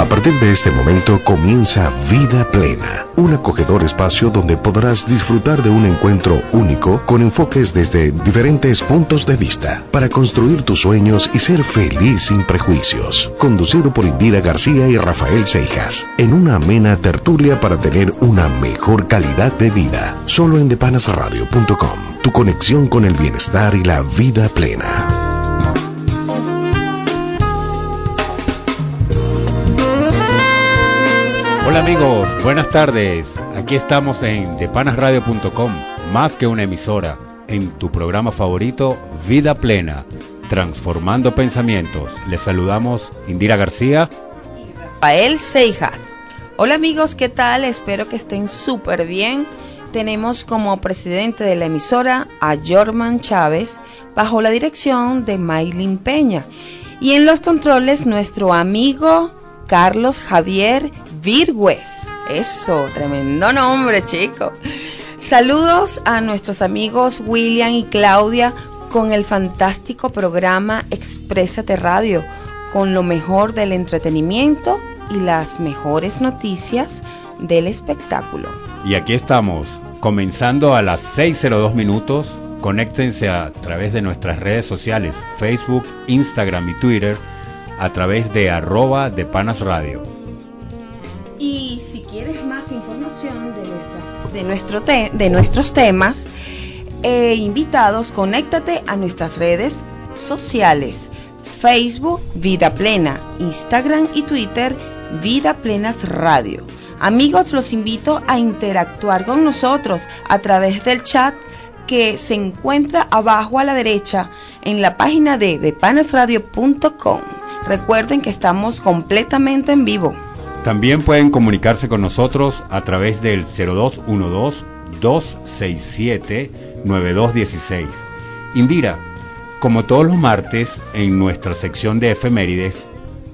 A partir de este momento comienza Vida Plena, un acogedor espacio donde podrás disfrutar de un encuentro único con enfoques desde diferentes puntos de vista para construir tus sueños y ser feliz sin prejuicios. Conducido por Indira García y Rafael Seijas, en una amena tertulia para tener una mejor calidad de vida. Solo en depanasradio.com, tu conexión con el bienestar y la vida plena. Hola amigos, buenas tardes. Aquí estamos en depanasradio.com, más que una emisora, en tu programa favorito, Vida Plena, transformando pensamientos. Les saludamos Indira García. Rafael Seijas. Hola amigos, ¿qué tal? Espero que estén súper bien. Tenemos como presidente de la emisora a Jorman Chávez, bajo la dirección de Maylin Peña. Y en los controles nuestro amigo Carlos Javier Virgües. Eso, tremendo nombre, chico. Saludos a nuestros amigos William y Claudia con el fantástico programa Exprésate Radio, con lo mejor del entretenimiento y las mejores noticias del espectáculo. Y aquí estamos, comenzando a las 6.02 minutos. Conéctense a través de nuestras redes sociales, Facebook, Instagram y Twitter, a través de arroba de Panas Radio. Y si quieres más información de, de nuestros temas e invitados, conéctate a nuestras redes sociales. Facebook Vida Plena, Instagram y Twitter Vida Plenas Radio. Amigos, los invito a interactuar con nosotros a través del chat que se encuentra abajo a la derecha en la página de depanasradio.com. Recuerden que estamos completamente en vivo. También pueden comunicarse con nosotros a través del 0212-267-9216. Indira, como todos los martes, en nuestra sección de efemérides,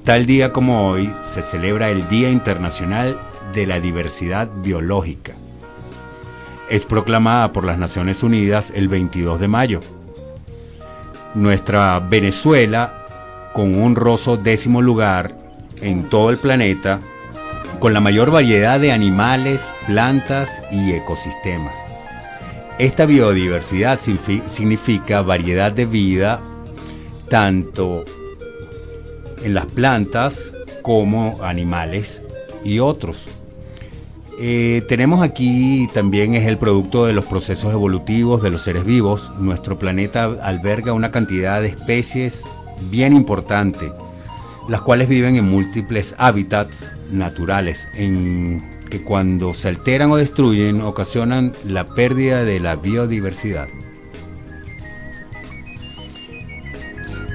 tal día como hoy se celebra el Día Internacional de la Diversidad Biológica. Es proclamada por las Naciones Unidas el 22 de mayo. Nuestra Venezuela, con un honroso décimo lugar en todo el planeta, con la mayor variedad de animales, plantas y ecosistemas. Esta biodiversidad significa variedad de vida tanto en las plantas como animales y otros. Eh, tenemos aquí también es el producto de los procesos evolutivos de los seres vivos. Nuestro planeta alberga una cantidad de especies bien importante, las cuales viven en múltiples hábitats naturales en que cuando se alteran o destruyen ocasionan la pérdida de la biodiversidad.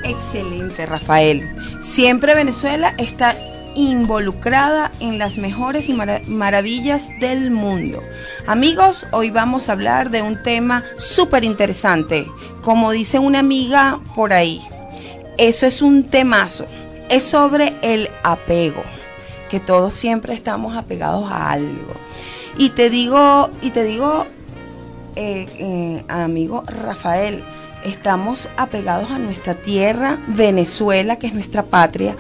Excelente, Rafael. Siempre Venezuela está involucrada en las mejores y maravillas del mundo. Amigos, hoy vamos a hablar de un tema súper interesante. Como dice una amiga por ahí, eso es un temazo. Es sobre el apego que todos siempre estamos apegados a algo. Y te digo, y te digo, eh, eh, amigo Rafael, estamos apegados a nuestra tierra, Venezuela, que es nuestra patria,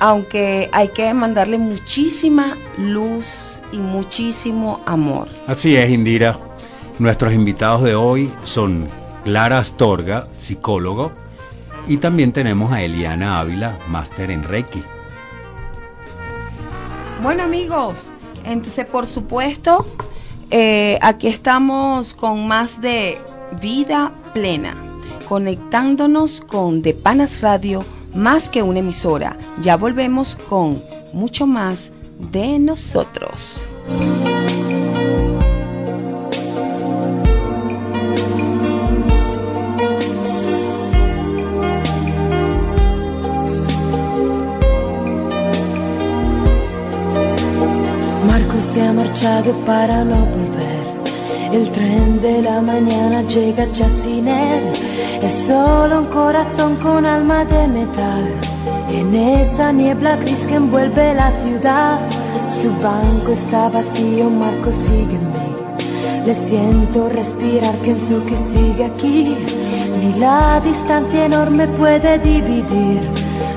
aunque hay que mandarle muchísima luz y muchísimo amor. Así es, Indira. Nuestros invitados de hoy son Clara Astorga, psicólogo, y también tenemos a Eliana Ávila, máster en Reiki. Bueno amigos, entonces por supuesto, eh, aquí estamos con más de vida plena, conectándonos con De Panas Radio, más que una emisora. Ya volvemos con mucho más de nosotros. Para no volver. El tren de la mañana llega ya sin él. Es solo un corazón con alma de metal. En esa niebla gris que envuelve la ciudad, su banco está vacío, Marco sigue en mí. Le siento respirar, pienso que sigue aquí. Ni la distancia enorme puede dividir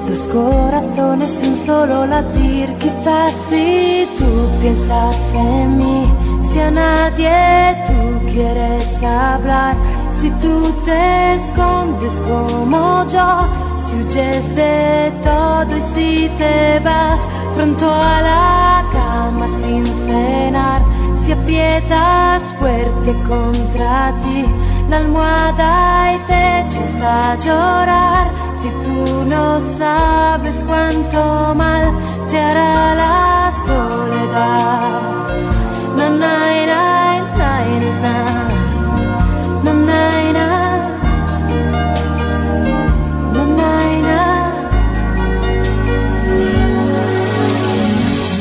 dos corazones un solo latir. Quizás si tú piensas en mí, si a nadie tú quieres hablar, si tú te escondes como yo, si huyes de todo y si te vas pronto a la cama sin cenar, si aprietas fuerte contra ti almohada y te echas a llorar. Si tú no sabes cuánto mal te hará la soledad. Na, na, na, na, na, na, na.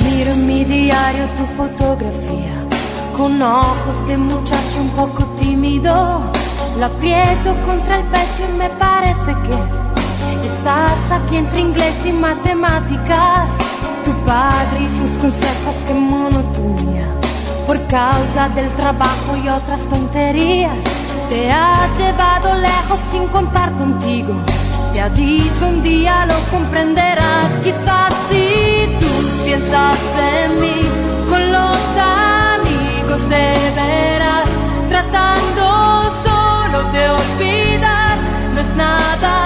Miro en mi diario tu fotografía con ojos de muchacho un poco tímido la aprieto contra el pecho y me parece que estás aquí entre inglés y matemáticas. Tu padre y sus consejos, que monotonía. Por causa del trabajo y otras tonterías, te ha llevado lejos sin contar contigo. Te ha dicho un día lo comprenderás, quizás si tú piensas en mí con los amigos de veras, tratando de olvidar, no es nada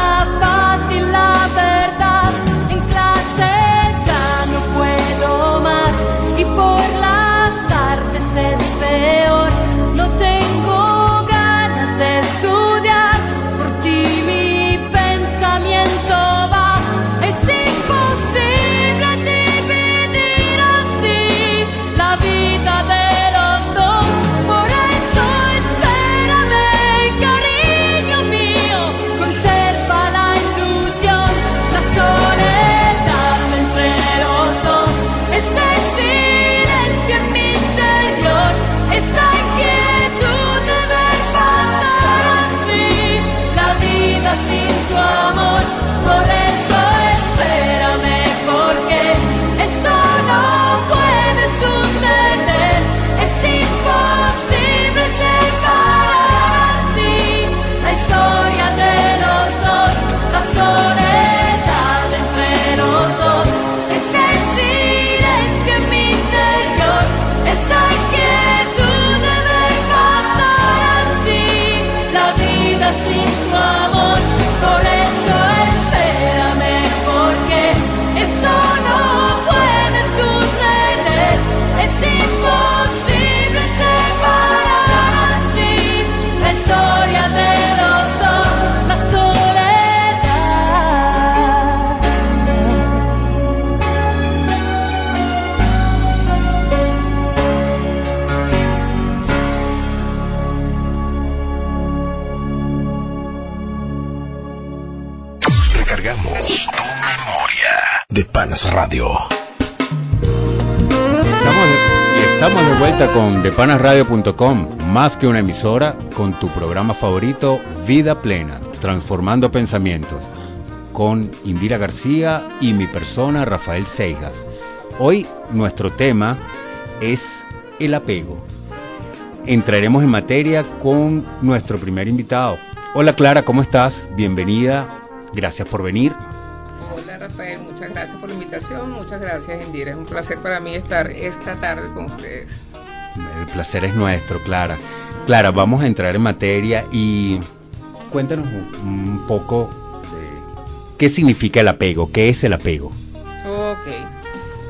con depanasradio.com, más que una emisora, con tu programa favorito, Vida Plena, transformando pensamientos, con Indira García y mi persona, Rafael Seijas. Hoy nuestro tema es el apego. Entraremos en materia con nuestro primer invitado. Hola Clara, ¿cómo estás? Bienvenida, gracias por venir. Rafael, muchas gracias por la invitación, muchas gracias Indira, es un placer para mí estar esta tarde con ustedes. El placer es nuestro, Clara. Clara, vamos a entrar en materia y cuéntanos un poco de qué significa el apego, qué es el apego.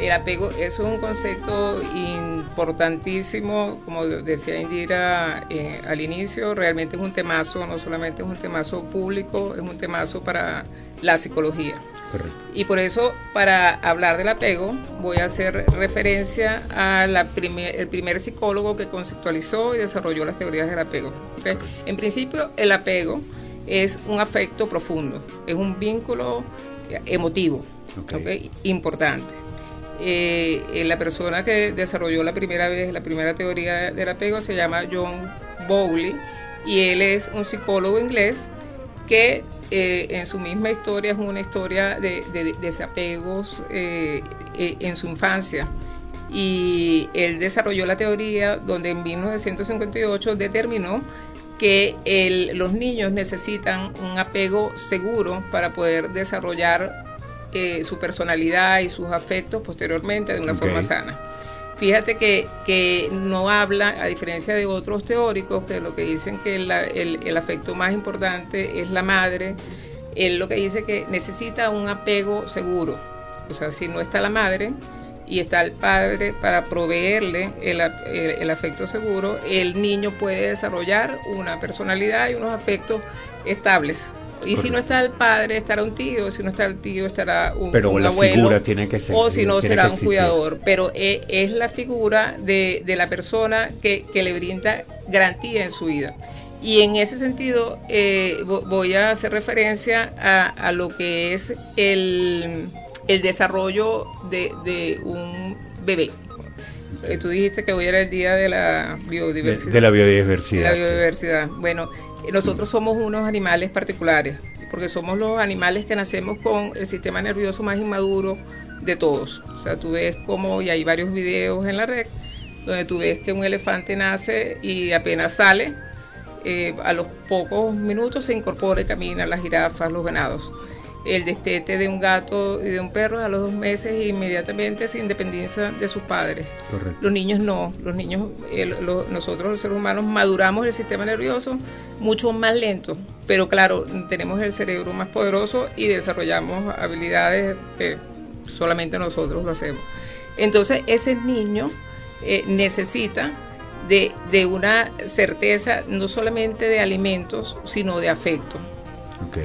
El apego es un concepto importantísimo, como decía Indira eh, al inicio, realmente es un temazo, no solamente es un temazo público, es un temazo para la psicología. Y por eso, para hablar del apego, voy a hacer referencia al el primer psicólogo que conceptualizó y desarrolló las teorías del apego. En principio, el apego es un afecto profundo, es un vínculo emotivo importante. Eh, eh, la persona que desarrolló la primera vez la primera teoría del apego se llama John Bowley y él es un psicólogo inglés que eh, en su misma historia es una historia de, desapegos eh, eh, en su infancia. Y él desarrolló la teoría donde en 1958 determinó que los niños necesitan un apego seguro para poder desarrollar eh, su personalidad y sus afectos posteriormente de una forma sana. Fíjate que, que no habla, a diferencia de otros teóricos, que lo que dicen que la- el, el afecto más importante es la madre, él lo que dice que necesita un apego seguro. O sea, si no está la madre y está el padre para proveerle el, el- el afecto seguro, el niño puede desarrollar una personalidad y unos afectos estables. Y si no está el padre, estará un tío, si no está el tío, estará un, Pero un la abuelo. figura tiene que ser. o si no, será un cuidador. Pero e- es, la figura de, de la persona que, que le brinda garantía en su vida. Y en ese sentido, eh, vo- voy a hacer referencia a, a lo que es el, el desarrollo de, de un bebé. Tú dijiste que hoy era el día de la De, biodiversidad. de la biodiversidad. sí. biodiversidad. Bueno, nosotros somos unos animales particulares, porque somos los animales que nacemos con el sistema nervioso más inmaduro de todos. O sea, tú ves como, y hay varios videos en la red, donde tú ves que un elefante nace y apenas sale, eh, a los pocos minutos se incorpora y camina las jirafas, los venados. El destete de un gato y de un perro a los dos meses inmediatamente se independiza de sus padres. Correcto. Los niños no, los niños, eh, lo- nosotros los seres humanos maduramos el sistema nervioso mucho más lento, pero claro, tenemos el cerebro más poderoso y desarrollamos habilidades que solamente nosotros lo hacemos. Entonces ese niño eh, necesita de, de una certeza no solamente de alimentos, sino de afecto. Ok.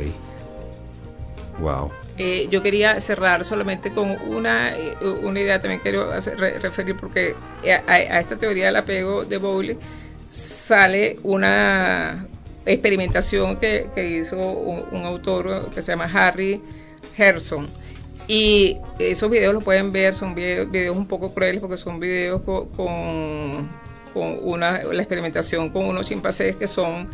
Wow. Eh, yo quería cerrar solamente con una, eh, una idea, también quiero hacer- re- referir porque a, esta teoría del apego de Bowley sale una experimentación que, que hizo un, autor que se llama Harry Herson. Y esos videos los pueden ver, son videos, un poco crueles porque son videos co- con, con una, la experimentación con unos chimpancés que son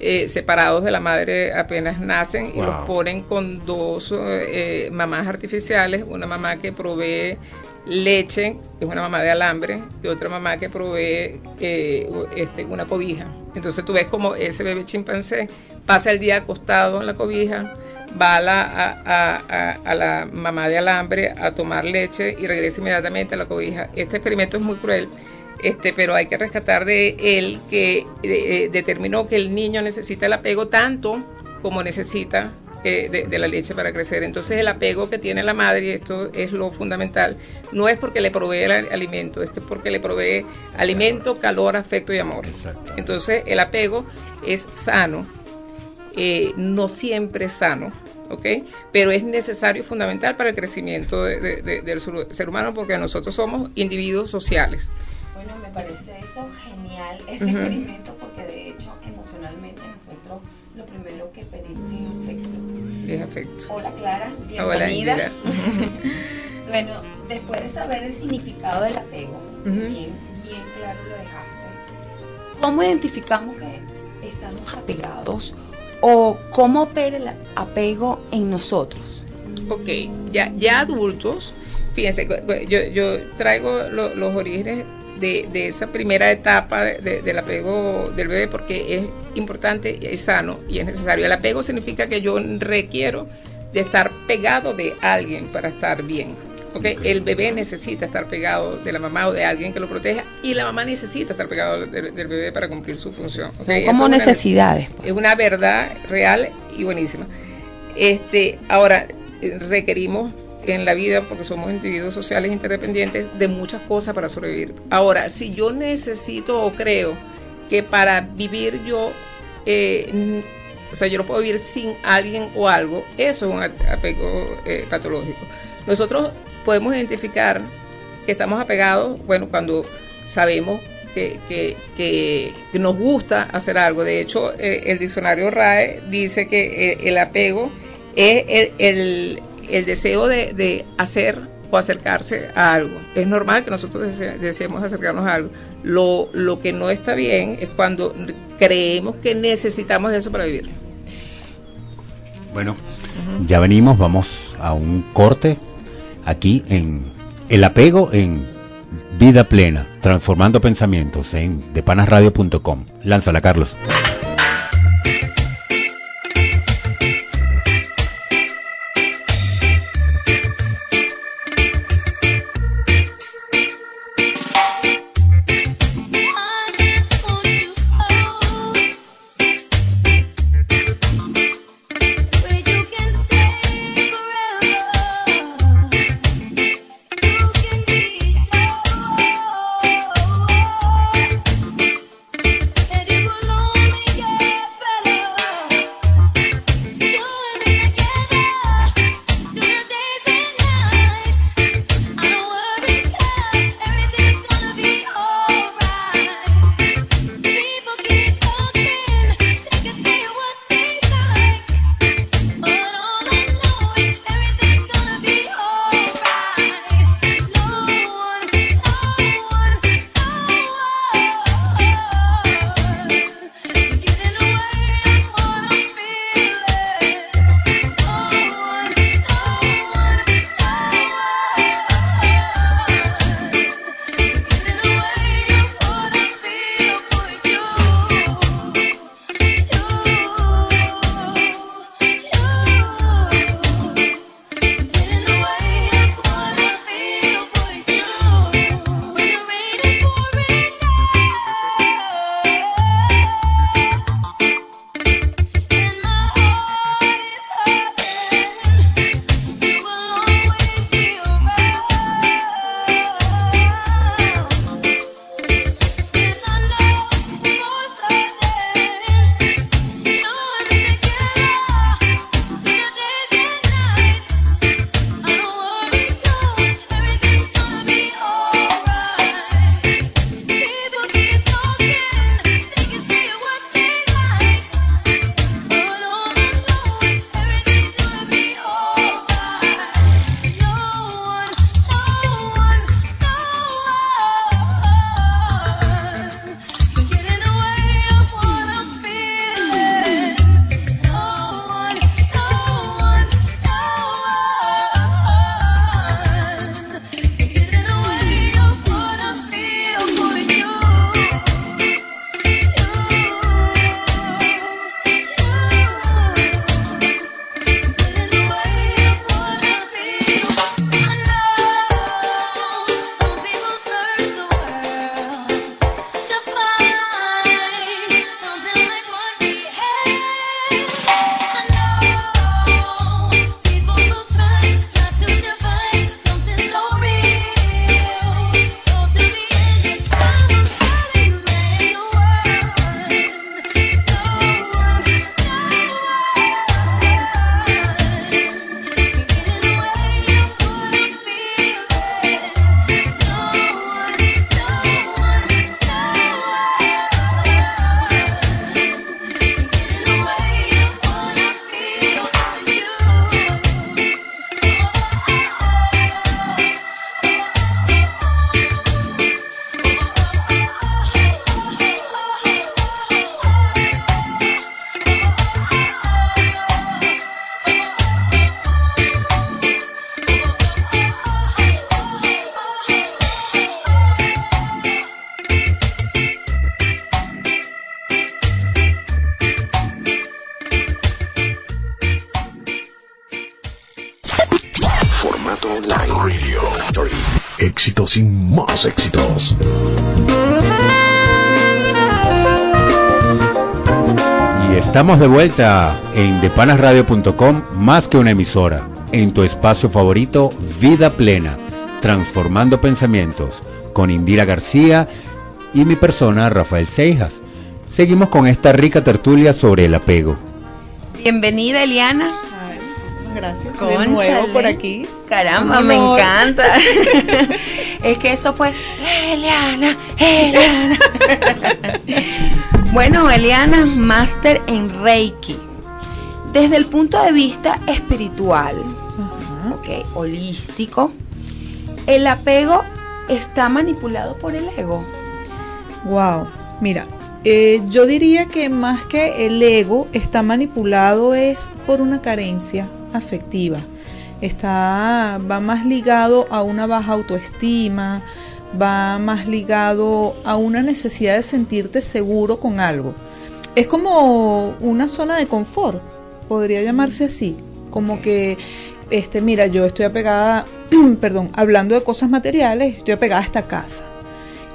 eh, separados de la madre apenas nacen y los ponen con dos eh, mamás artificiales, una mamá que provee leche, que es una mamá de alambre, y otra mamá que provee eh, este, una cobija. Entonces tú ves como ese bebé chimpancé pasa el día acostado en la cobija, va a la, a, a- a- a la mamá de alambre a tomar leche y regresa inmediatamente a la cobija. Este experimento es muy cruel, este, pero hay que rescatar de él que eh, determinó que el niño necesita el apego tanto como necesita eh, de, de la leche para crecer. Entonces el apego que tiene la madre, y esto es lo fundamental, no es porque le provee el al- alimento, es que porque le provee alimento, calor, afecto y amor. Entonces el apego es sano, eh, no siempre sano, ¿ok? Pero es necesario y fundamental para el crecimiento de- de- de- del ser humano porque nosotros somos individuos sociales. Bueno, me parece eso genial, ese experimento, porque de hecho emocionalmente nosotros lo primero que pedimos es afecto. Hola Clara, bienvenida. Bueno, después de saber el significado del apego, bien, bien claro lo dejaste, ¿cómo identificamos que estamos apegados o cómo opera el apego en nosotros? Ok, ya, ya adultos, fíjense, yo, yo traigo lo- los orígenes de, de esa primera etapa de- de- del apego del bebé porque es importante, es sano y es necesario. El apego significa que yo requiero de estar pegado de alguien para estar bien. ¿ok? El bebé necesita estar pegado de la mamá o de alguien que lo proteja y la mamá necesita estar pegado del, del bebé para cumplir su función. como es necesidades. pues. es una verdad real y buenísima. Este, ahora eh, requerimos en la vida, porque somos individuos sociales interdependientes, de muchas cosas para sobrevivir. Ahora, si yo necesito o creo que para vivir yo, eh, o sea, yo no puedo vivir sin alguien o algo, eso es un apego eh, patológico. Nosotros podemos identificar que estamos apegados, bueno, cuando sabemos que, nos gusta hacer algo. De hecho, eh, el diccionario RAE dice que el apego es el- el deseo de, de hacer o acercarse a algo. Es normal que nosotros dese- deseemos acercarnos a algo. Lo, lo que no está bien es cuando creemos que necesitamos eso para vivir. Bueno, ya venimos, vamos a un corte aquí en El apego en Vida Plena, transformando pensamientos en depanasradio.com. Lánzala, Carlos. Estamos de vuelta en depanasradio.com, más que una emisora, en tu espacio favorito, Vida Plena, transformando pensamientos, con Indira García y mi persona, Rafael Seijas. Seguimos con esta rica tertulia sobre el apego. Bienvenida, Eliana. Ay, muchísimas gracias. De nuevo por aquí. Caramba, me encanta. es que eso fue Eliana, Eliana. bueno, Eliana, máster en Reiki. Desde el punto de vista espiritual, holístico, el apego está manipulado por el ego. Wow. Mira, eh, yo diría que más que el ego está manipulado es por una carencia afectiva. Está, va más ligado a una baja autoestima, va más ligado a una necesidad de sentirte seguro con algo. Es como una zona de confort, podría llamarse así. Como que, este, mira, yo estoy apegada, perdón, hablando de cosas materiales, estoy apegada a esta casa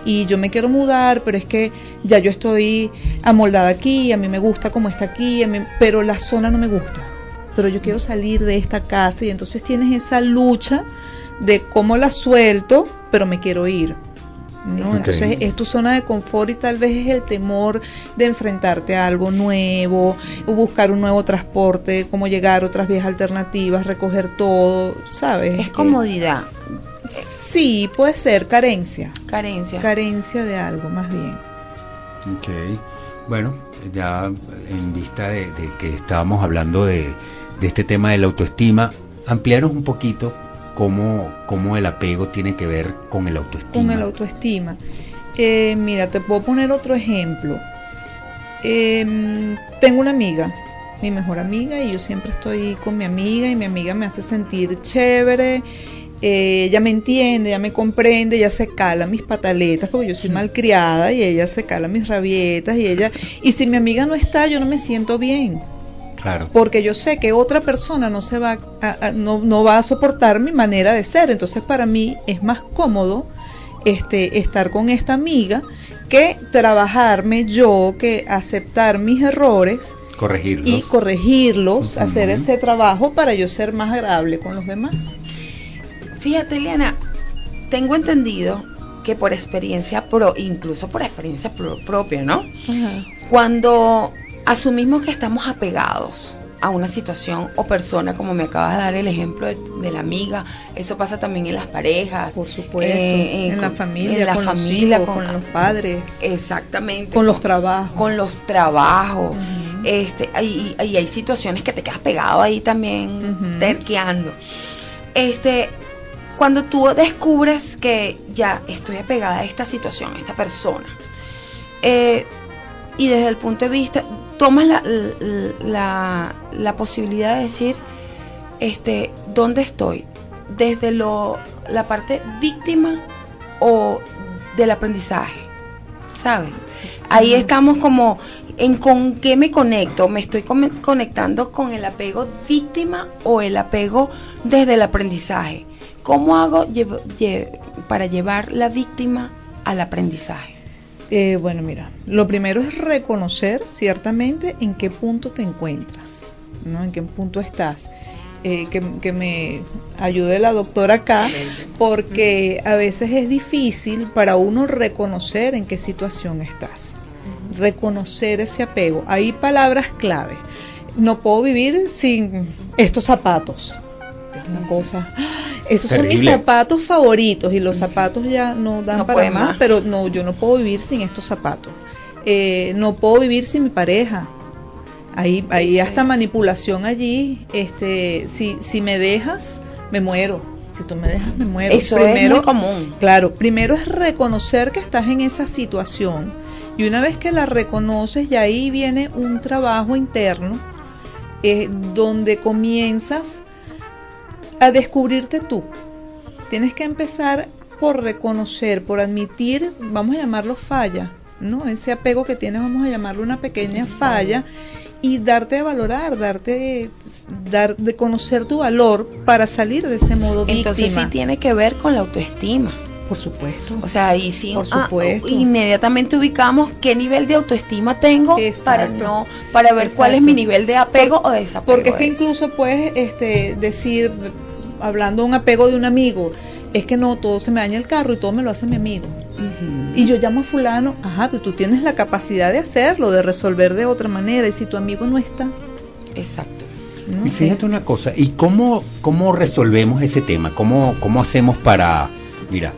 y yo me quiero mudar, pero es que ya yo estoy amoldada aquí, a mí me gusta como está aquí, a mí- pero la zona no me gusta. Pero yo quiero salir de esta casa y entonces tienes esa lucha de cómo la suelto, pero me quiero ir. ¿no? Entonces es tu zona de confort y tal vez es el temor de enfrentarte a algo nuevo, o buscar un nuevo transporte, cómo llegar, otras vías alternativas, recoger todo, ¿sabes? Es Que- comodidad, Sí, puede ser carencia carencia. carencia de algo más bien. Ok, bueno, ya en vista de, de que estábamos hablando de, de este tema de la autoestima, ampliaros un poquito cómo, cómo el apego tiene que ver con el autoestima. Con el autoestima. Eh, mira, te puedo poner otro ejemplo. Em, tengo una amiga, mi mejor amiga, y yo siempre estoy con mi amiga y mi amiga me hace sentir chévere. eh, ella me entiende, ella me comprende, ella se cala mis pataletas porque yo soy malcriada y ella se cala mis rabietas y ella y si mi amiga no está yo no me siento bien Claro. porque yo sé que otra persona no se va a, a- no, no va a soportar mi manera de ser entonces para mí es más cómodo este estar con esta amiga que trabajarme yo que aceptar mis errores Corregirlos. y corregirlos hacer ese trabajo para yo ser más agradable con los demás Fíjate, Eliana, tengo entendido que por experiencia pro, incluso por experiencia pro- propia, ¿no? Cuando asumimos que estamos apegados a una situación o persona, como me acabas de dar el ejemplo de, de la amiga, eso pasa también en las parejas, por supuesto eh, en la con- familia en la con familia, los hijos, con- con, los padres exactamente, con los trabajos con los trabajos. Este, y, y hay situaciones que te quedas pegado ahí también, Ujú. terqueando. Este, cuando tú descubres que ya estoy apegada a esta situación, a esta persona, eh, y desde el punto de vista, tomas la, la, la posibilidad de decir, este, ¿dónde estoy? Desde lo, la parte víctima o del aprendizaje, ¿sabes? Ahí estamos como en con qué me conecto, me estoy come- conectando con el apego víctima o el apego desde el aprendizaje. ¿Cómo hago lle- para llevar la víctima al aprendizaje? Eh, bueno, mira, lo primero es reconocer ciertamente en qué punto te encuentras, ¿no? En qué punto estás. Eh, que, que me ayude la doctora acá, porque a veces es difícil para uno reconocer en qué situación estás. Reconocer ese apego. Hay palabras clave. No puedo vivir sin estos zapatos. Es una cosa. Esos son mis zapatos favoritos y los zapatos ya no dan No para más, más. pero no, yo no puedo vivir sin estos zapatos. Eh, no puedo vivir sin mi pareja. Hay, hay hasta es. manipulación allí. Este, si, si me dejas, me muero. Si tú me dejas, me muero. Eso es muy común. Claro, primero es reconocer que estás en esa situación. Y una vez que la reconoces, ya ahí viene un trabajo interno eh, donde comienzas a descubrirte tú. Tienes que empezar por reconocer, por admitir, vamos a llamarlo falla, ¿no? Ese apego que tienes, vamos a llamarlo una pequeña falla y darte a valorar, darte dar de conocer tu valor para salir de ese modo Entonces sí tiene que ver con la autoestima. Por supuesto. O sea, ahí sí, Por supuesto. ah, inmediatamente ubicamos qué nivel de autoestima tengo para no para ver cuál es mi nivel de apego o desapego. Porque es que de incluso puedes este, decir, hablando de un apego de un amigo, es que no, todo se me daña el carro y todo me lo hace mi amigo. Y yo llamo a fulano, ajá, pero tú tienes la capacidad de hacerlo, de resolver de otra manera. Y si tu amigo no está, Exacto. ¿no? Y fíjate una cosa, ¿y cómo, cómo resolvemos ese tema? ¿Cómo, ¿Cómo hacemos para, mira,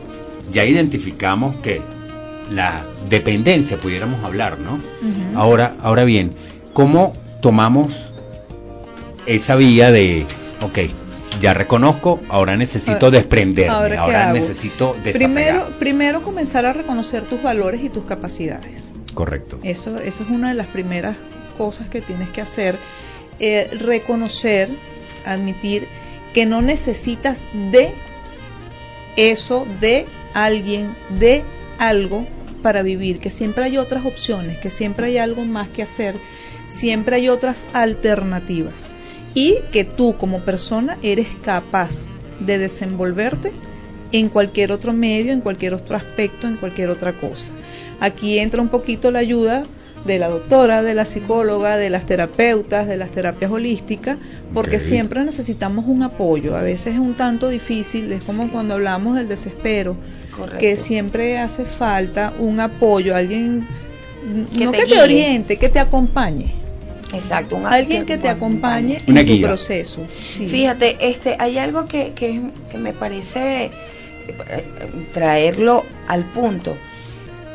ya identificamos que la dependencia, pudiéramos hablar, ¿no? Ahora, ahora bien, ¿cómo tomamos esa vía de, ok, ya reconozco, ahora necesito Ahora- desprenderme, ¿ahora necesito desapegar. primero, primero comenzar a reconocer tus valores y tus capacidades. Correcto. Eso, eso es una de las primeras cosas que tienes que hacer. Eh, reconocer, admitir que no necesitas de eso, de alguien, de algo para vivir, que siempre hay otras opciones, que siempre hay algo más que hacer, siempre hay otras alternativas y que tú como persona eres capaz de desenvolverte en cualquier otro medio, en cualquier otro aspecto, en cualquier otra cosa. Aquí entra un poquito la ayuda de la doctora, de la psicóloga, de las terapeutas, de las terapias holísticas, porque siempre necesitamos un apoyo. A veces es un tanto difícil, es como Sí. cuando hablamos del desespero, Correcto. que siempre hace falta un apoyo, alguien Que no te que guíe. te oriente, que te acompañe, Exacto, un alguien que te acompañe en tu proceso. Sí. Fíjate, este, hay algo que, que, que me parece eh, traerlo al punto,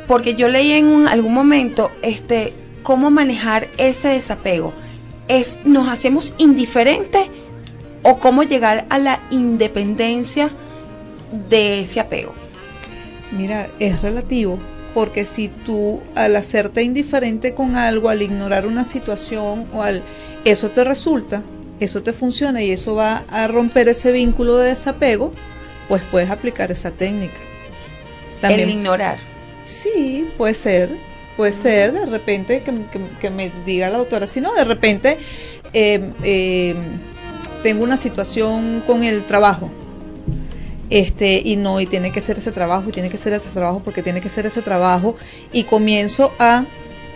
porque yo leí en un- algún momento, este, cómo manejar ese desapego. Es, nos hacemos indiferentes o cómo llegar a la independencia de ese apego. Mira, es relativo, porque si tú al hacerte indiferente con algo, al ignorar una situación o al eso te resulta, eso te funciona y eso va a romper ese vínculo de desapego, pues puedes aplicar esa técnica. El ignorar. Sí, puede ser, puede ser de repente que, que- que me diga la doctora, si no, de repente eh, eh, tengo una situación con el trabajo, este, y no, y tiene que ser ese trabajo, y tiene que ser ese trabajo, porque tiene que ser ese trabajo, y comienzo a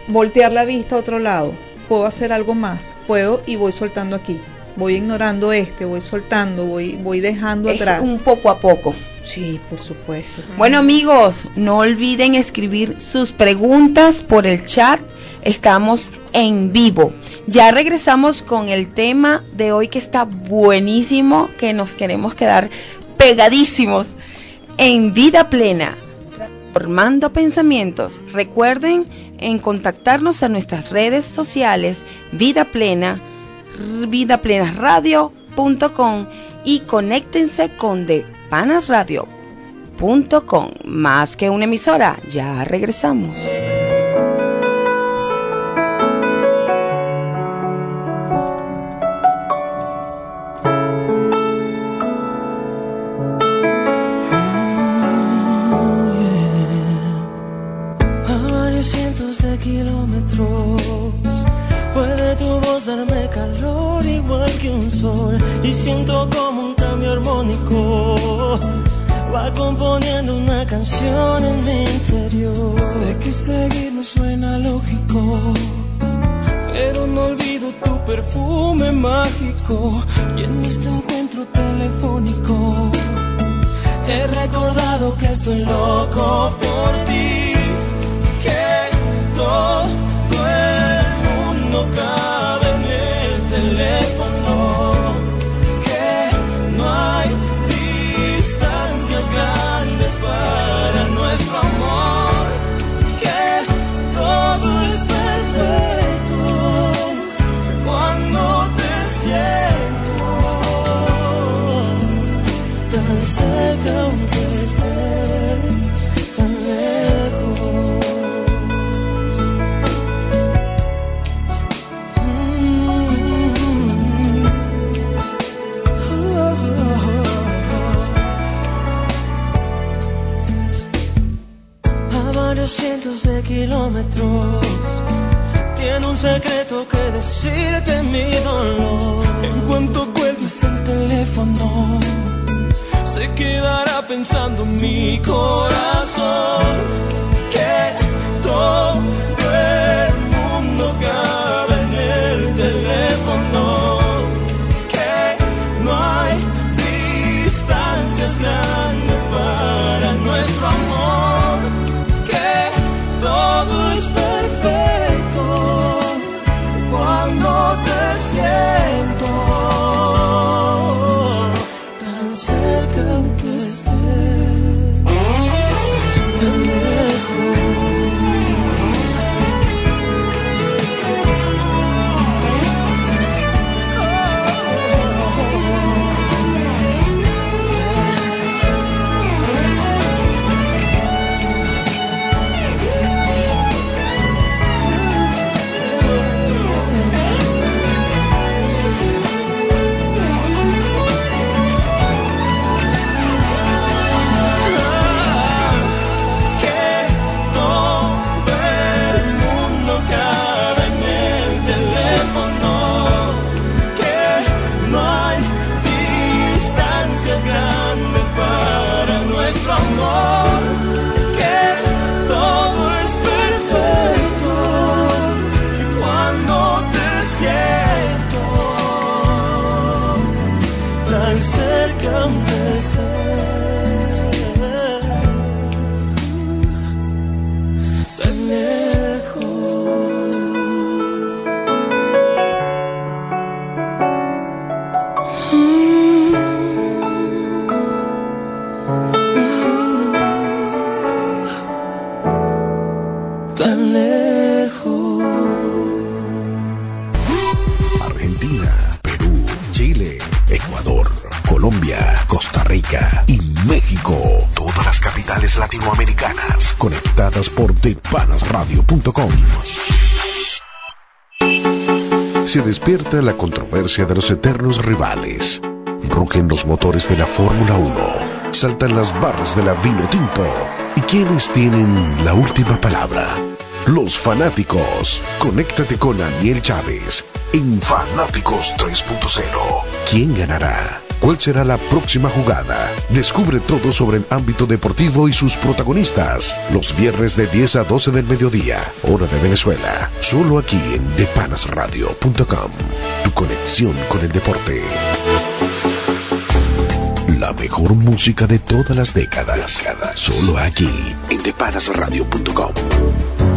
voltear la vista a otro lado, puedo hacer algo más, puedo y voy soltando aquí, voy ignorando este, voy soltando, voy, voy dejando Es atrás. un poco a poco. Sí, por supuesto. Bueno amigos, no olviden escribir sus preguntas por el chat. Estamos en vivo. Ya regresamos con el tema de hoy que está buenísimo, que nos queremos quedar pegadísimos en vida plena, formando pensamientos. Recuerden en contactarnos a nuestras redes sociales, vida plena, vidaplenasradio.com y conéctense con depanasradio.com. Más que una emisora, ya regresamos. Darme calor igual que un sol y siento como un cambio armónico va componiendo una canción en mi interior. Sé que seguir no suena lógico, pero no olvido tu perfume mágico y en este encuentro telefónico. He recordado que estoy loco por ti, que todo el Tiene un secreto que decirte mi dolor. En cuanto cuelgues el teléfono, se quedará pensando mi corazón Se despierta la controversia de los eternos rivales. Rugen los motores de la Fórmula 1. Saltan las barras de la vino tinto. ¿Y quiénes tienen la última palabra? Los fanáticos. Conéctate con Daniel Chávez en Fanáticos 3.0. ¿Quién ganará? ¿Cuál será la próxima jugada? Descubre todo sobre el ámbito deportivo y sus protagonistas. Los viernes de 10 a 12 del mediodía, hora de Venezuela. Solo aquí en depanasradio.com. Tu conexión con el deporte. La mejor música de todas las décadas. Solo aquí en depanasradio.com.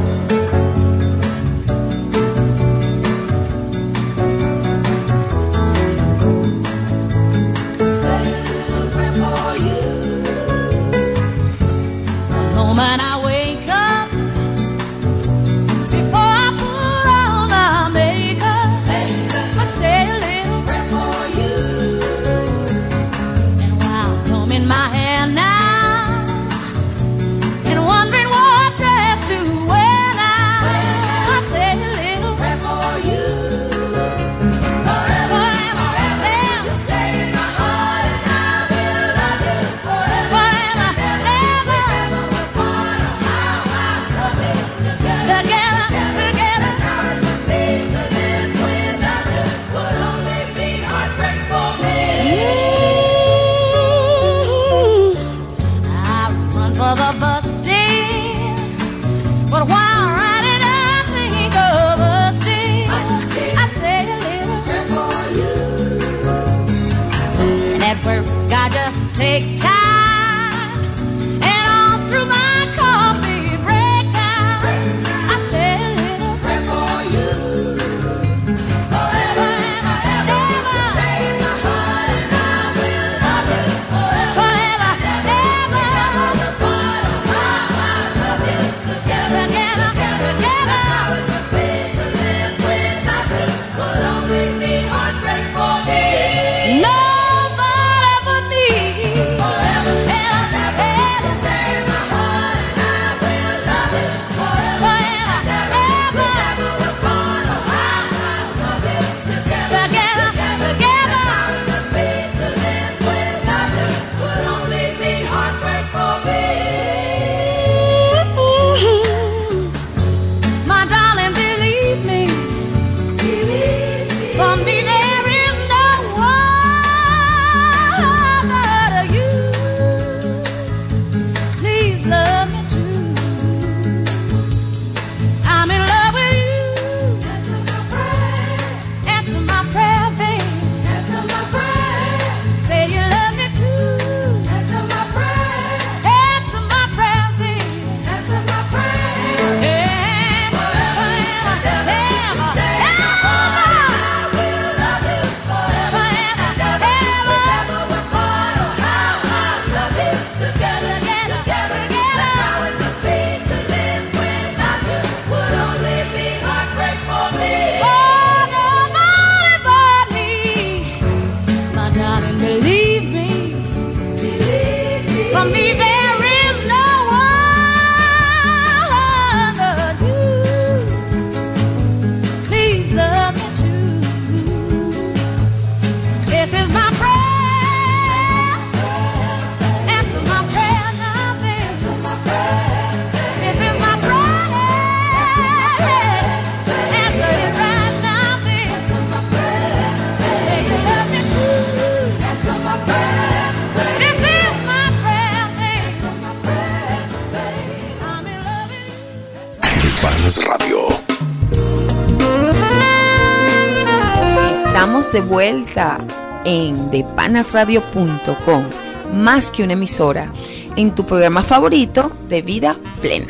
Estamos de vuelta en depanasradio.com, más que una emisora, en tu programa favorito de vida plena,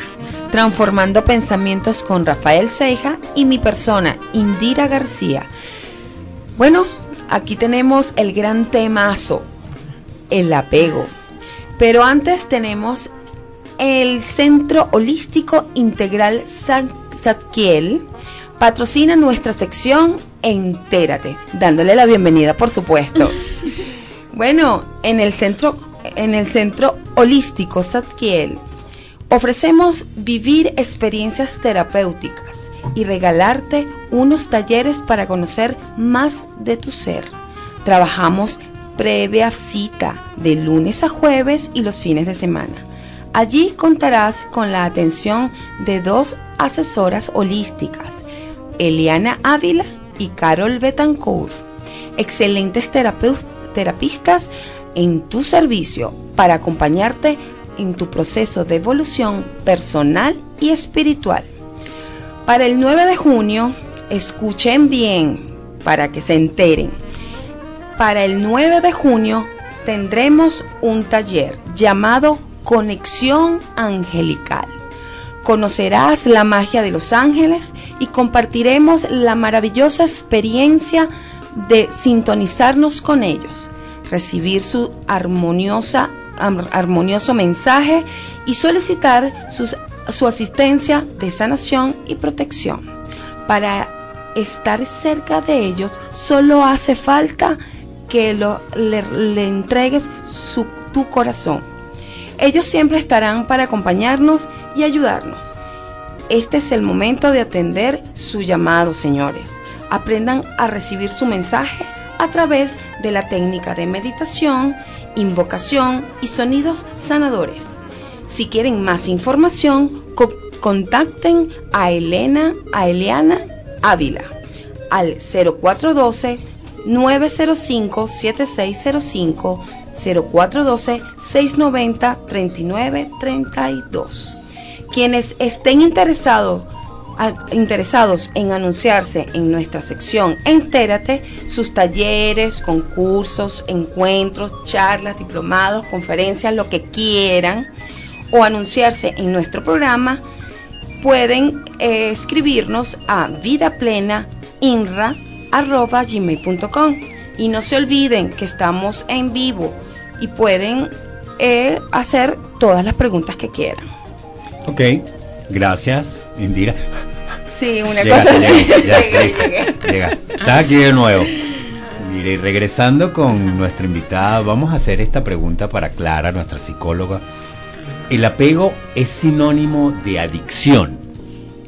transformando pensamientos con Rafael Ceja y mi persona, Indira García. Bueno, aquí tenemos el gran temazo, el apego. Pero antes tenemos el Centro Holístico Integral Zadkiel patrocina nuestra sección Entérate, dándole la bienvenida, por supuesto. bueno, en el centro en el Centro Holístico Zadkiel ofrecemos vivir experiencias terapéuticas y regalarte unos talleres para conocer más de tu ser. Trabajamos previa cita de lunes a jueves y los fines de semana. Allí contarás con la atención de dos asesoras holísticas, Eliana Ávila y Carol Betancourt, excelentes terapistas en tu servicio para acompañarte en tu proceso de evolución personal y espiritual. Para el 9 de junio, escuchen bien para que se enteren. Para el 9 de junio tendremos un taller llamado Conexión Angelical. Conocerás la magia de los ángeles y compartiremos la maravillosa experiencia de sintonizarnos con ellos, recibir su armoniosa, armonioso mensaje y solicitar su asistencia de sanación y protección. Para estar cerca de ellos solo hace falta que le, entregues tu corazón. Ellos siempre estarán para acompañarnos y ayudarnos. Este es el momento de atender su llamado, señores. Aprendan a recibir su mensaje a través de la técnica de meditación, invocación y sonidos sanadores. Si quieren más información, co- contacten a Elena, a Eliana Ávila al 0412 905 7605 0412 690 3932. Quienes estén interesados interesados en anunciarse en nuestra sección Entérate, sus talleres, concursos, encuentros, charlas, diplomados, conferencias, lo que quieran, o anunciarse en nuestro programa, pueden eh, escribirnos a vidaplenainra.gmail.com y no se olviden que estamos en vivo y pueden eh, hacer todas las preguntas que quieran. Ok, gracias, Indira. Sí, una Llegaste, cosa así. ya, Llegué, llega. Estás aquí de nuevo. Mire, y regresando con nuestra invitada, vamos a hacer esta pregunta para Clara, nuestra psicóloga. ¿El apego es sinónimo de adicción?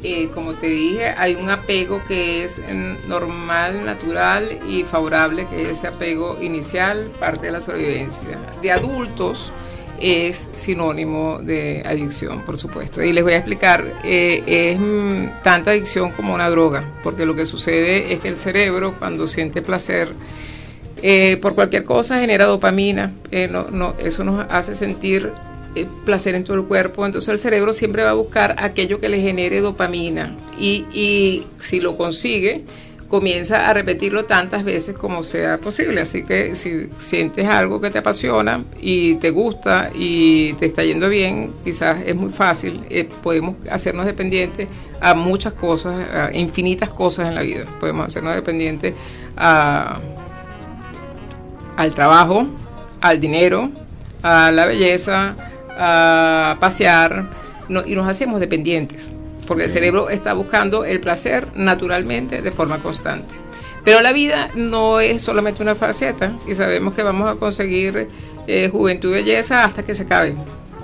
Eh, como te dije, hay un apego que es mm, normal, natural y favorable, que es ese apego inicial, parte de la sobrevivencia. De adultos es sinónimo de adicción, por supuesto. Y les voy a explicar, eh, es mm, tanta adicción como una droga, porque lo que sucede es que el cerebro cuando siente placer eh, por cualquier cosa genera dopamina, eh, no, eso nos hace sentir placer en todo el cuerpo, entonces el cerebro siempre va a buscar aquello que le genere dopamina y si lo consigue, comienza a repetirlo tantas veces como sea posible. Así que si sientes algo que te apasiona y te gusta y te está yendo bien, quizás es muy fácil, eh, podemos hacernos dependientes a muchas cosas, a infinitas cosas en la vida. Podemos hacernos dependientes a al trabajo, al dinero, a la belleza, a pasear, no- y nos hacemos dependientes, porque el cerebro está buscando el placer naturalmente de forma constante. Pero la vida no es solamente una faceta y sabemos que vamos a conseguir eh, juventud y belleza hasta que se acabe.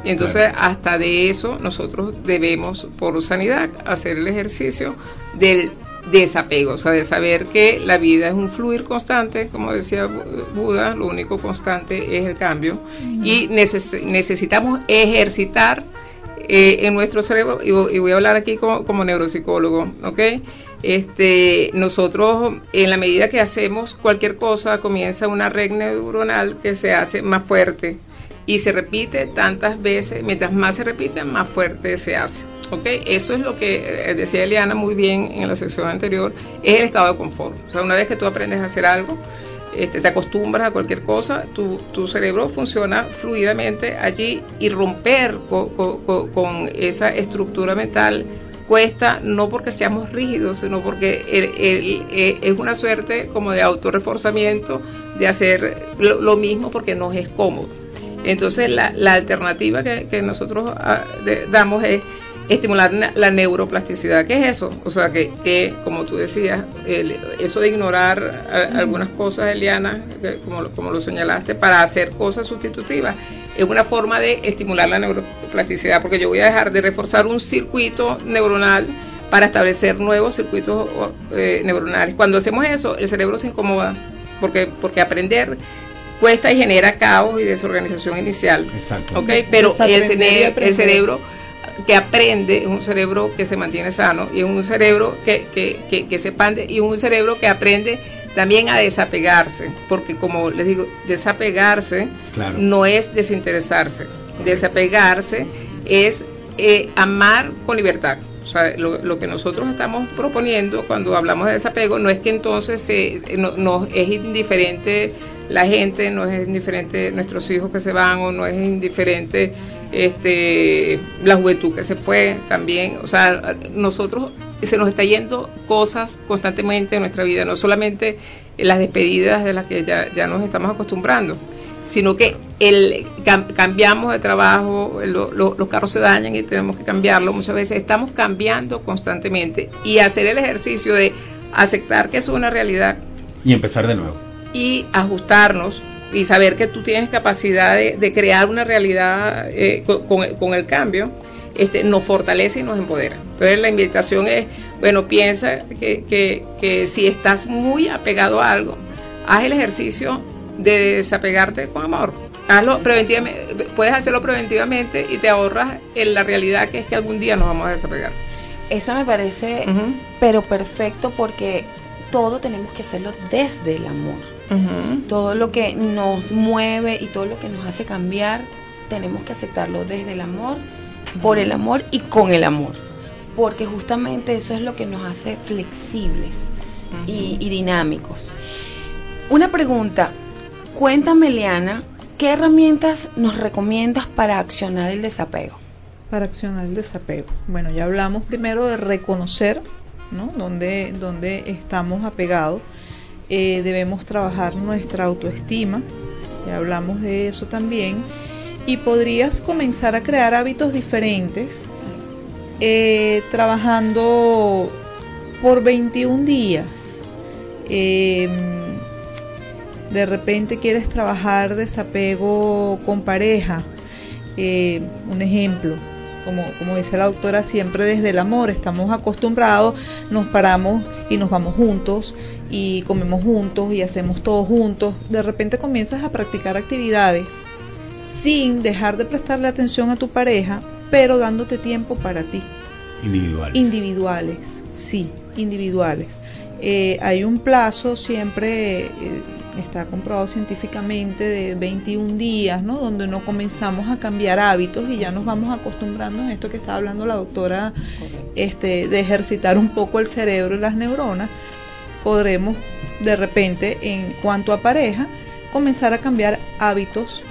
Y entonces hasta de eso nosotros debemos por sanidad hacer el ejercicio del desapego, o sea, de saber que la vida es un fluir constante, como decía Buda, lo único constante es el cambio y neces necesitamos ejercitar eh, en nuestro cerebro, y, voy a hablar aquí como, como neuropsicólogo, ¿ok? Este, nosotros, en la medida que hacemos cualquier cosa, comienza una red neuronal que se hace más fuerte y se repite tantas veces, mientras más se repite, más fuerte se hace. ¿ok? Eso es lo que eh, decía Eliana muy bien en la sección anterior, es el estado de confort. O sea, una vez que tú aprendes a hacer algo, este, te acostumbras a cualquier cosa, tu, tu cerebro funciona fluidamente allí y romper con, con, esa estructura mental cuesta no porque seamos rígidos, sino porque es una suerte como de autorreforzamiento de hacer lo, mismo porque nos es cómodo. Entonces la, la alternativa que, que nosotros a, de, damos es estimular la neuroplasticidad. ¿Qué es eso? O sea, que, que como tú decías, el, eso de ignorar a, algunas cosas, Eliana, que, como, como lo señalaste, para hacer cosas sustitutivas, es una forma de estimular la neuroplasticidad, porque yo voy a dejar de reforzar un circuito neuronal para establecer nuevos circuitos eh, neuronales. Cuando hacemos eso, el cerebro se incomoda, porque, porque aprender cuesta y genera caos y desorganización inicial. Exacto. ¿okay? Pero el, cere el cerebro que aprende, es un cerebro que se mantiene sano y es un cerebro que, que, que, que se expande y un cerebro que aprende también a desapegarse, porque como les digo, desapegarse Claro. no es desinteresarse, desapegarse es eh, amar con libertad. O sea, lo, lo, que nosotros estamos proponiendo cuando hablamos de desapego no es que entonces se, no, nos es indiferente la gente, no es indiferente nuestros hijos que se van o no es indiferente este, la juventud que se fue también. O sea, nosotros se nos está yendo cosas constantemente en nuestra vida, no solamente las despedidas de las que ya, ya nos estamos acostumbrando, sino que el, cam, cambiamos de trabajo, lo, lo, los carros se dañan y tenemos que cambiarlo. Muchas veces estamos cambiando constantemente y hacer el ejercicio de aceptar que eso es una realidad. Y empezar de nuevo. Y ajustarnos y saber que tú tienes capacidad de, de crear una realidad eh, con, con, el cambio, este, nos fortalece y nos empodera. Entonces la invitación es, bueno, piensa que, que, que si estás muy apegado a algo, haz el ejercicio de desapegarte con amor. Hazlo preventivamente, puedes hacerlo preventivamente y te ahorras en la realidad que es que algún día nos vamos a desapegar. Eso me parece, uh -huh. pero perfecto porque todo tenemos que hacerlo desde el amor. Uh -huh. Todo lo que nos mueve y todo lo que nos hace cambiar, tenemos que aceptarlo desde el amor, por el amor y con el amor. Porque justamente eso es lo que nos hace flexibles y, y dinámicos. Una pregunta, cuéntame, Leana, ¿qué herramientas nos recomiendas para accionar el desapego? Para accionar el desapego. Bueno, ya hablamos primero de reconocer donde, donde estamos apegados. Eh, debemos trabajar nuestra autoestima, ya hablamos de eso también, y podrías comenzar a crear hábitos diferentes, eh, trabajando por 21 días. Eh, de repente quieres trabajar desapego con pareja, eh, un ejemplo, como, como, dice la autora, siempre desde el amor, estamos acostumbrados, nos paramos y nos vamos juntos y comemos juntos y hacemos todo juntos, de repente comienzas a practicar actividades sin dejar de prestarle atención a tu pareja, pero dándote tiempo para ti. Individuales. Individuales, sí, individuales. Eh, hay un plazo siempre, eh, está comprobado científicamente, de 21 días, ¿no? Donde no comenzamos a cambiar hábitos y ya nos vamos acostumbrando en esto que está hablando la doctora, este, de ejercitar un poco el cerebro y las neuronas. Podremos, de repente, en cuanto a pareja, comenzar a cambiar hábitos,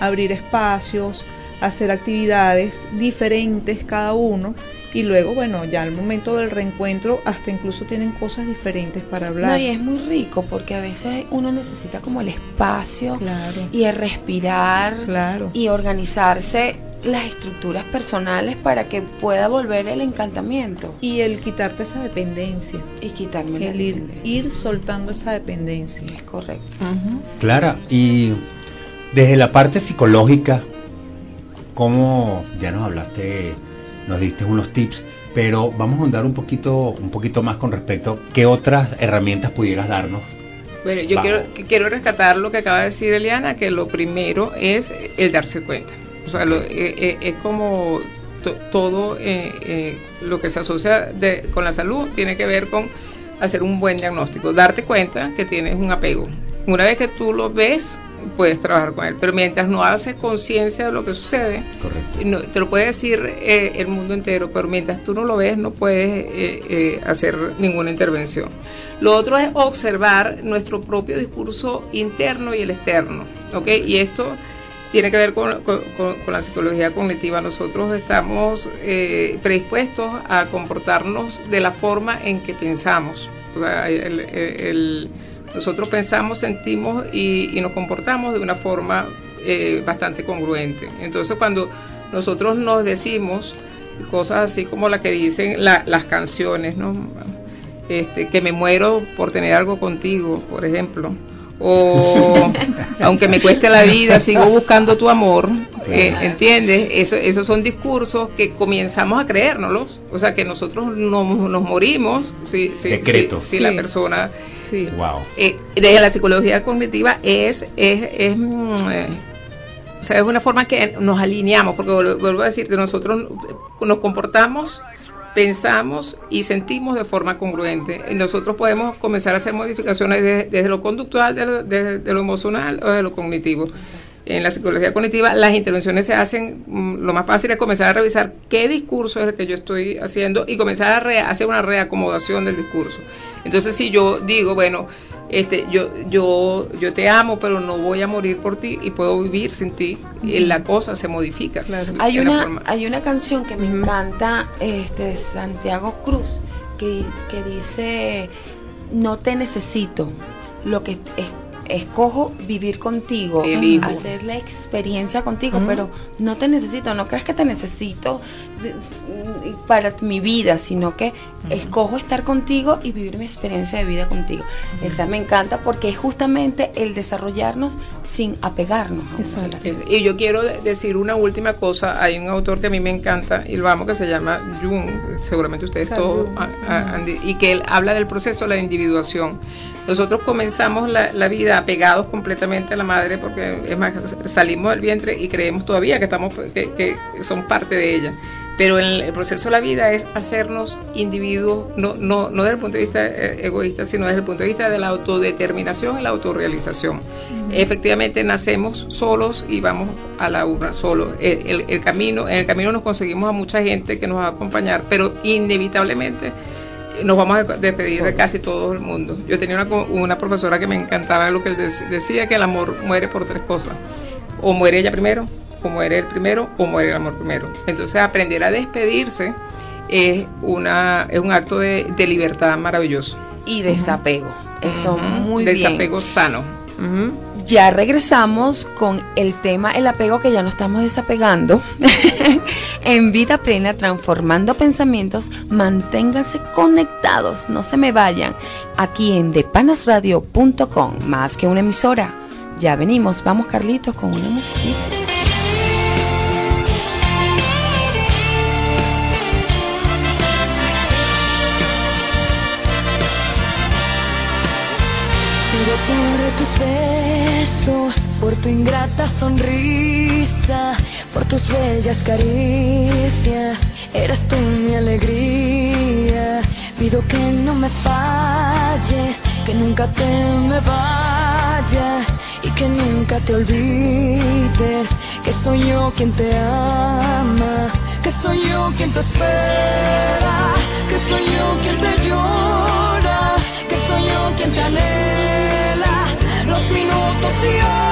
abrir espacios, hacer actividades diferentes cada uno y luego, bueno, ya al momento del reencuentro hasta incluso tienen cosas diferentes para hablar. No, y es muy rico porque a veces uno necesita como el espacio claro. y el respirar claro. y organizarse las estructuras personales para que pueda volver el encantamiento. Y el quitarte esa dependencia. Y quitarme el ir, ir, soltando esa dependencia. Es correcto. Uh -huh. Clara, y Desde la parte psicológica, ¿cómo ya nos hablaste, nos diste unos tips, pero vamos a ahondar un poquito, un poquito más con respecto, ¿qué otras herramientas pudieras darnos? Bueno, yo Vamos. quiero, quiero rescatar lo que acaba de decir Eliana, que lo primero es el darse cuenta. O sea, lo- eh, eh, es como to- todo eh, eh, lo que se asocia de- con la salud tiene que ver con hacer un buen diagnóstico, darte cuenta que tienes un apego. Una vez que tú lo ves, puedes trabajar con él, pero mientras no haces conciencia de lo que sucede, no, te lo puede decir eh, el mundo entero, pero mientras tú no lo ves, no puedes eh, eh, hacer ninguna intervención. Lo otro es observar nuestro propio discurso interno y el externo, ¿ok? Y esto tiene que ver con, con- la psicología cognitiva. Nosotros estamos eh, predispuestos a comportarnos de la forma en que pensamos. O sea, el- el- el- nosotros pensamos, sentimos y, y nos comportamos de una forma eh, bastante congruente. Entonces, cuando nosotros nos decimos cosas así como la que dicen la- las canciones, ¿no? Este, que me muero por tener algo contigo, por ejemplo. O aunque me cueste la vida, sigo buscando tu amor. eh, ¿Entiendes? Eso, esos son discursos que comenzamos a creérnoslos. O sea, que nosotros no- nos morimos si, si- Decreto. si- si la persona Sí. Wow. eh, desde la psicología cognitiva es, es, es, mm, eh, o sea, es una forma que nos alineamos, porque vuelvo, vuelvo a decirte, nosotros nos comportamos, pensamos y sentimos de forma congruente. Nosotros podemos comenzar a hacer modificaciones de- desde lo conductual, de lo, de- de lo emocional o de lo cognitivo. En la psicología cognitiva las intervenciones se hacen, mm, lo más fácil es comenzar a revisar qué discurso es el que yo estoy haciendo y comenzar a re- hacer una reacomodación del discurso. Entonces si yo digo, bueno, este, yo, yo, yo te amo, pero no voy a morir por ti y puedo vivir sin ti, y la cosa se modifica. Claro. Hay una, hay una canción que me encanta este, de Santiago Cruz que, que dice, no te necesito, lo que es- escojo vivir contigo, hacer la experiencia contigo, pero no te necesito, no creas que te necesito para mi vida, sino que escojo estar contigo y vivir mi experiencia de vida contigo. Esa me encanta porque es justamente el desarrollarnos sin apegarnos a una relación. Y yo quiero de- decir una última cosa. Hay un autor que a mí me encanta y lo amo que se llama Jung. Seguramente ustedes Carl todos Jung. di- y que él habla del proceso de la individuación. Nosotros comenzamos la, la vida apegados completamente a la madre porque es más salimos del vientre y creemos todavía que estamos que, que son parte de ella. Pero en el proceso de la vida es hacernos individuos, no, no, no desde el punto de vista eh, egoísta, sino desde el punto de vista de la autodeterminación y la autorrealización. Efectivamente, nacemos solos y vamos a la urna solos. El, el- el camino, en el camino nos conseguimos a mucha gente que nos va a acompañar, pero inevitablemente nos vamos a despedir de casi todo el mundo. Yo tenía una, una profesora que me encantaba lo que decía, que el amor muere por tres cosas. O muere ella primero, o muere él primero, o muere el amor primero. Entonces aprender a despedirse es, una, es un acto de, de libertad maravilloso. y desapego. Eso Ujú. muy Desapego bien. sano. Ujú. Ya regresamos con el tema el apego que ya no estamos desapegando. en vida plena, transformando pensamientos, manténganse conectados, no se me vayan. Aquí en depanasradio.com, más que una emisora. Ya venimos, vamos Carlitos con una musiquita. Tus besos, por tu ingrata sonrisa, por tus bellas caricias. Eres tú mi alegría. Pido que no me falles, que nunca te me vayas y que nunca te olvides que soy yo quien te ama, que soy yo quien te espera, que soy yo quien te llora, que soy yo quien te anhela minutos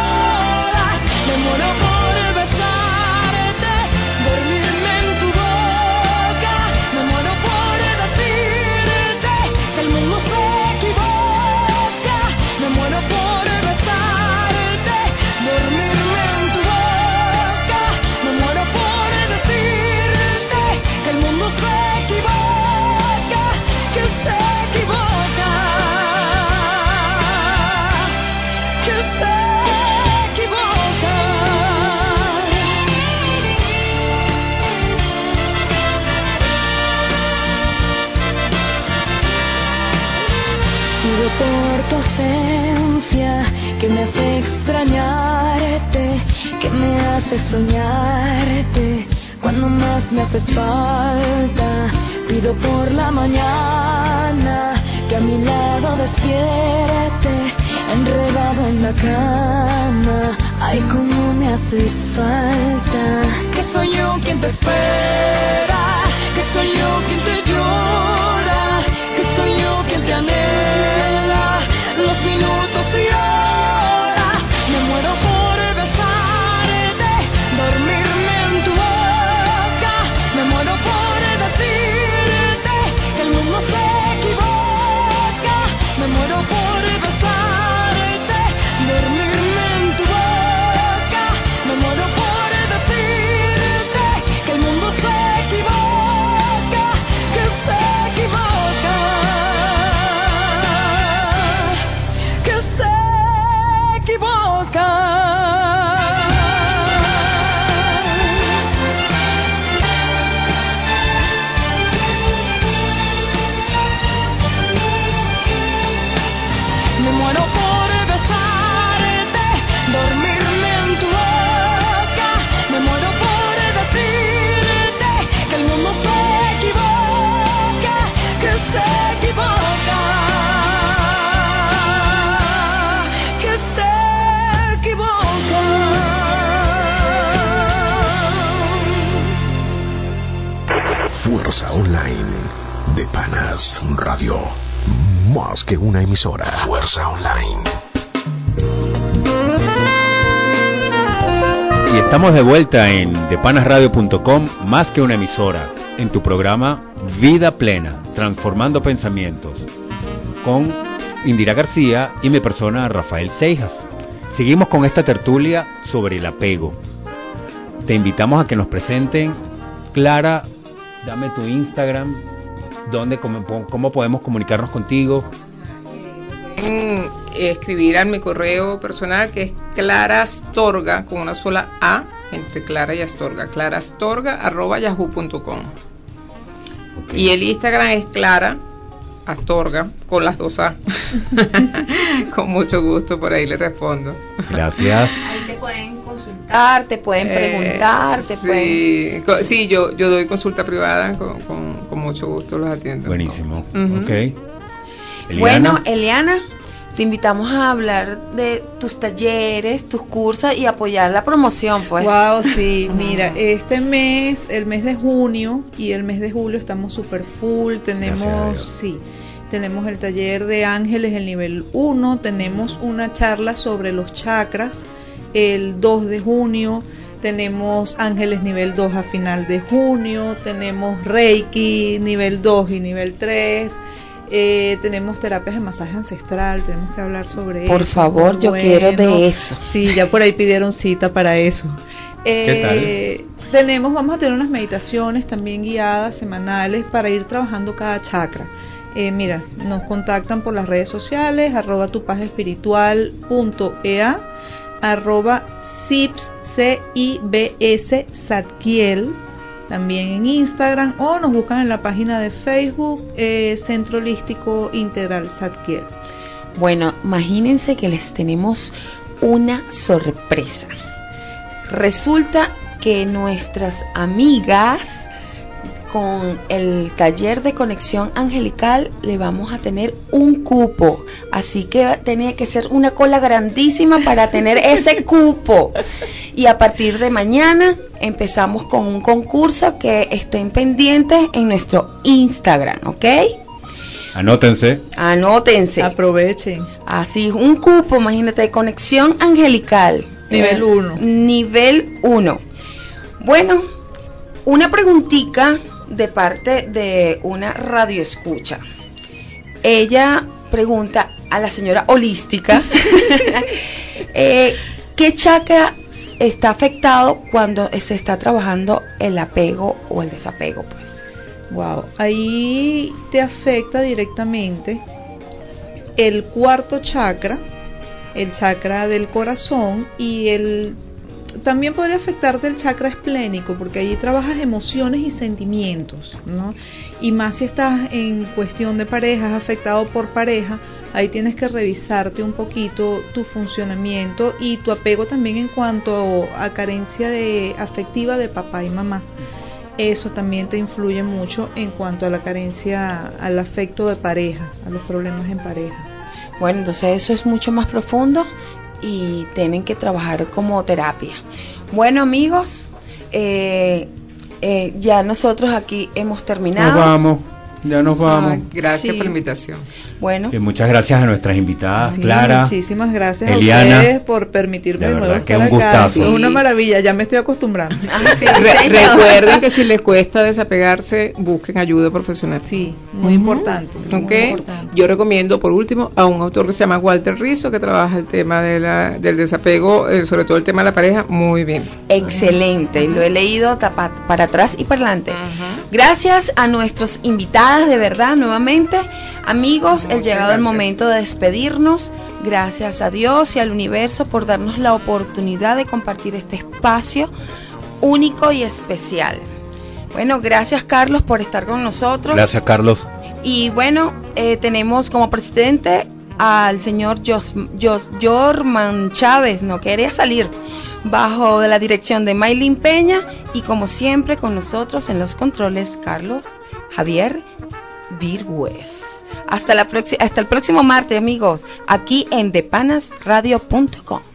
haces falta. Pido por la mañana que a mi lado despiertes, enredado en la cama. Ay, cómo me haces falta. Que soy yo quien te espera, que soy yo quien te Más que una emisora. Fuerza Online. Y estamos de vuelta en depanasradio.com, más que una emisora, en tu programa Vida Plena, transformando pensamientos, con Indira García y mi persona Rafael Seijas. Seguimos con esta tertulia sobre el apego. Te invitamos a que nos presenten, Clara, dame tu Instagram, dónde, cómo, cómo podemos comunicarnos contigo. Pueden escribir a mi correo personal que es clarastorga con una sola A entre Clara y Astorga, clarastorga arroba yahoo.com. Ok. Y el Instagram es Clara Astorga con las dos A. con mucho gusto, por ahí le respondo. Gracias. Ahí te pueden consultar, te pueden Eh, preguntar, te sí, pueden... co- sí, yo, yo doy consulta privada, con, con- con mucho gusto los atiendo. Buenísimo. Ok. Eliana. Bueno, Eliana, te invitamos a hablar de tus talleres, tus cursos y apoyar la promoción, pues. Wow, sí, mira, este mes, el mes de junio y el mes de julio estamos super full, tenemos, sí, tenemos el taller de ángeles el nivel 1, tenemos una charla sobre los chakras el 2 de junio, tenemos ángeles nivel 2 a final de junio, tenemos reiki nivel 2 y nivel 3. eh, tenemos terapias de masaje ancestral, tenemos que hablar sobre eso. Por favor, yo quiero de eso. Sí, ya por ahí pidieron cita para eso. Eh, Tenemos, vamos a tener unas meditaciones también guiadas semanales para ir trabajando cada chakra. Eh, mira, nos contactan por las redes sociales, arroba tu paz espiritual.ea, arroba C-I-B-S, Satkiel, también en Instagram, o nos buscan en la página de Facebook, eh, Centro Holístico Integral Satkiel. Bueno, imagínense que les tenemos una sorpresa. Resulta que nuestras amigas con el taller de conexión angelical le vamos a tener un cupo. Así que tenía que ser una cola grandísima para tener ese cupo. Y a partir de mañana empezamos con un concurso que estén pendientes en nuestro Instagram, ¿ok? Anótense. Anótense. Aprovechen. Así, un cupo, imagínate, de conexión angelical. Nivel Eh, uno. Nivel 1. Bueno, una preguntita de parte de una radioescucha. Ella pregunta a la señora holística eh, qué chakra está afectado cuando se está trabajando el apego o el desapego. Pues. Wow, ahí te afecta directamente el cuarto chakra, el chakra del corazón y el también podría afectarte el chakra esplénico porque allí trabajas emociones y sentimientos, ¿no? Y más si estás en cuestión de parejas afectado por pareja, ahí tienes que revisarte un poquito tu funcionamiento y tu apego también en cuanto a carencia de afectiva de papá y mamá. Eso también te influye mucho en cuanto a la carencia, al afecto de pareja, a los problemas en pareja. Bueno, entonces eso es mucho más profundo y tienen que trabajar como terapia. Bueno amigos, eh, eh, ya nosotros aquí hemos terminado. Nos vamos, ya nos vamos. Ah, gracias Sí. por la invitación. Bueno, Y muchas gracias a nuestras invitadas, Sí, Clara. muchísimas gracias Eliana, a ustedes por permitirme de nuevo verdad que estar un acá. Es una Sí. maravilla, ya me estoy acostumbrando. ah, sí, Re- recuerden que si les cuesta desapegarse, busquen ayuda profesional. Sí, muy importante. muy Ok, importante. yo recomiendo por último a un autor que se llama Walter Rizzo que trabaja el tema de la, del desapego, eh, sobre todo el tema de la pareja, muy bien. Excelente, lo he leído para atrás y para adelante. Gracias a nuestros invitadas de verdad nuevamente. Amigos, el llegado el gracias. momento de despedirnos. Gracias a Dios y al universo por darnos la oportunidad de compartir este espacio único y especial. Bueno, gracias Carlos por estar con nosotros. Gracias, Carlos. Y bueno, eh, tenemos como presidente al señor Jos, Jos- Jorman Chávez, no quería salir, bajo de la dirección de Maylin Peña y como siempre con nosotros en los controles Carlos Javier Virgües. Hasta, la hasta el próximo martes amigos, aquí en depanasradio.com.